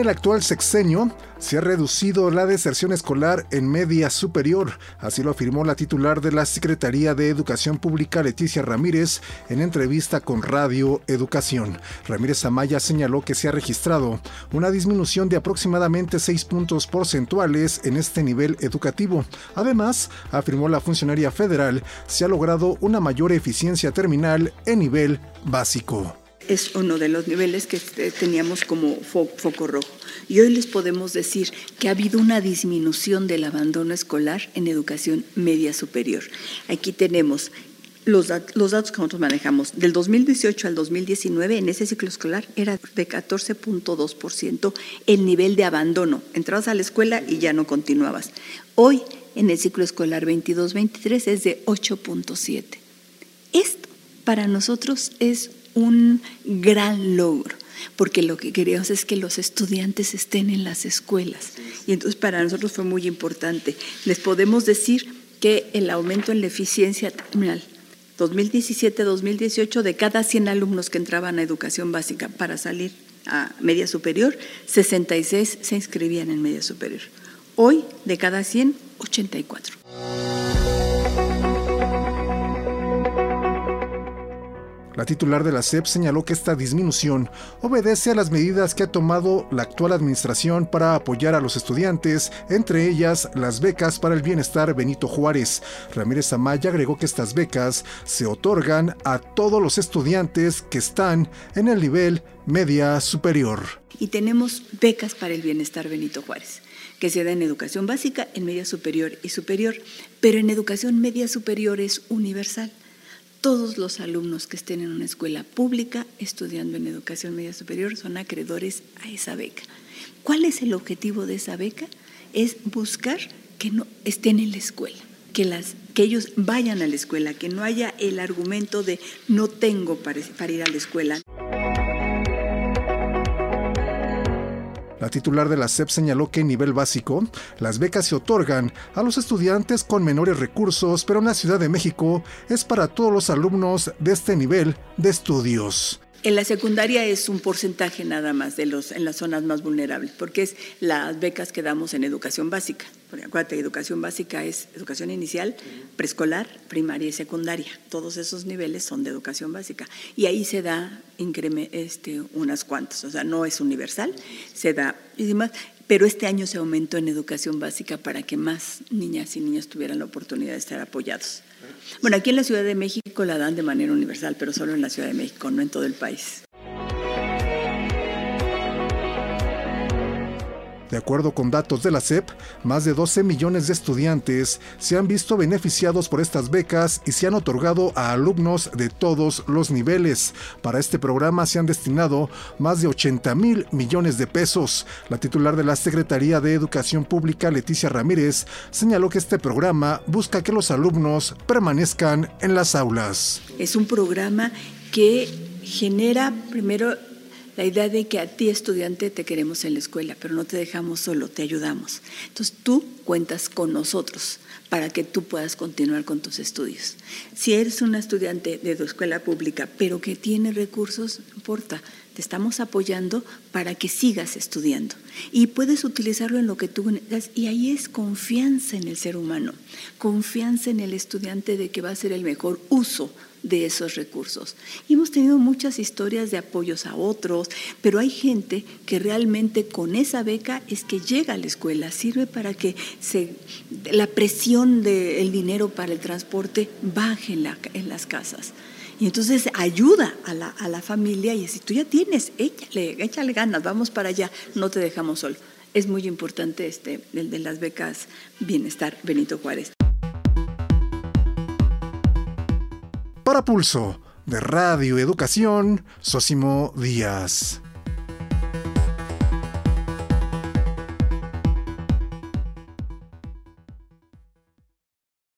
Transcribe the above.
el actual sexenio se ha reducido la deserción escolar en media superior, así lo afirmó la titular de la Secretaría de Educación Pública Leticia Ramírez en entrevista con Radio Educación. Ramírez Amaya señaló que se ha registrado una disminución de aproximadamente 6 puntos porcentuales en este nivel educativo. Además, afirmó la funcionaria federal, se ha logrado una mayor eficiencia terminal en nivel básico es uno de los niveles que eh, teníamos como foco rojo. Y hoy les podemos decir que ha habido una disminución del abandono escolar en educación media superior. Aquí tenemos los, los, datos que nosotros manejamos. Del 2018 al 2019, en ese ciclo escolar, era de 14.2% el nivel de abandono. Entrabas a la escuela y ya no continuabas. Hoy, en el ciclo escolar 22-23, es de 8.7%. Esto para nosotros es un gran logro, porque lo que queríamos es que los estudiantes estén en las escuelas. Y entonces para nosotros fue muy importante. Les podemos decir que el aumento en la eficiencia terminal 2017-2018, de cada 100 alumnos que entraban a educación básica para salir a media superior, 66 se inscribían en media superior. Hoy, de cada 100, 84. Titular de la SEP señaló que esta disminución obedece a las medidas que ha tomado la actual administración para apoyar a los estudiantes, entre ellas las becas para el bienestar Benito Juárez. Ramírez Amaya agregó que estas becas se otorgan a todos los estudiantes que están en el nivel media superior. Y tenemos becas para el bienestar Benito Juárez que se da en educación básica, en media superior y superior, pero en educación media superior es universal todos los alumnos que estén en una escuela pública estudiando en educación media superior son acreedores a esa beca. ¿Cuál es el objetivo de esa beca? Es buscar que no estén en la escuela, que, las, que ellos vayan a la escuela, que no haya el argumento de no tengo para ir a la escuela. La titular de la SEP señaló que en nivel básico, las becas se otorgan a los estudiantes con menores recursos, pero en la Ciudad de México es para todos los alumnos de este nivel de estudios. En la secundaria es un porcentaje nada más de los en las zonas más vulnerables, porque es las becas que damos en educación básica. Porque acuérdate, educación básica es educación inicial, preescolar, primaria y secundaria. Todos esos niveles son de educación básica. Y ahí se da este, unas cuantas, o sea, no es universal, se da y demás. Pero este año se aumentó en educación básica para que más niñas y niños tuvieran la oportunidad de estar apoyados. Bueno, aquí en la Ciudad de México la dan de manera universal, pero solo en la Ciudad de México, no en todo el país. De acuerdo con datos de la SEP, más de 12 millones de estudiantes se han visto beneficiados por estas becas y se han otorgado a alumnos de todos los niveles. Para este programa se han destinado más de 80 mil millones de pesos. La titular de la Secretaría de Educación Pública, Leticia Ramírez, señaló que este programa busca que los alumnos permanezcan en las aulas. Es un programa que genera primero la idea de que a ti estudiante te queremos en la escuela, pero no te dejamos solo, te ayudamos. Entonces tú cuentas con nosotros para que tú puedas continuar con tus estudios. Si eres un estudiante de tu escuela pública, pero que tiene recursos, no importa, te estamos apoyando para que sigas estudiando. Y puedes utilizarlo en lo que tú necesitas. Y ahí es confianza en el ser humano, confianza en el estudiante de que va a ser el mejor uso de esos recursos. Y hemos tenido muchas historias de apoyos a otros, pero hay gente que realmente con esa beca es que llega a la escuela, sirve para que la presión del dinero para el transporte baje en, la, en las casas. Y entonces ayuda a la, a la familia y si tú ya tienes, échale, échale ganas, vamos para allá, no te dejamos solo. Es muy importante este, el de las becas Bienestar Benito Juárez. Para Pulso de Radio Educación, Sosimo Díaz.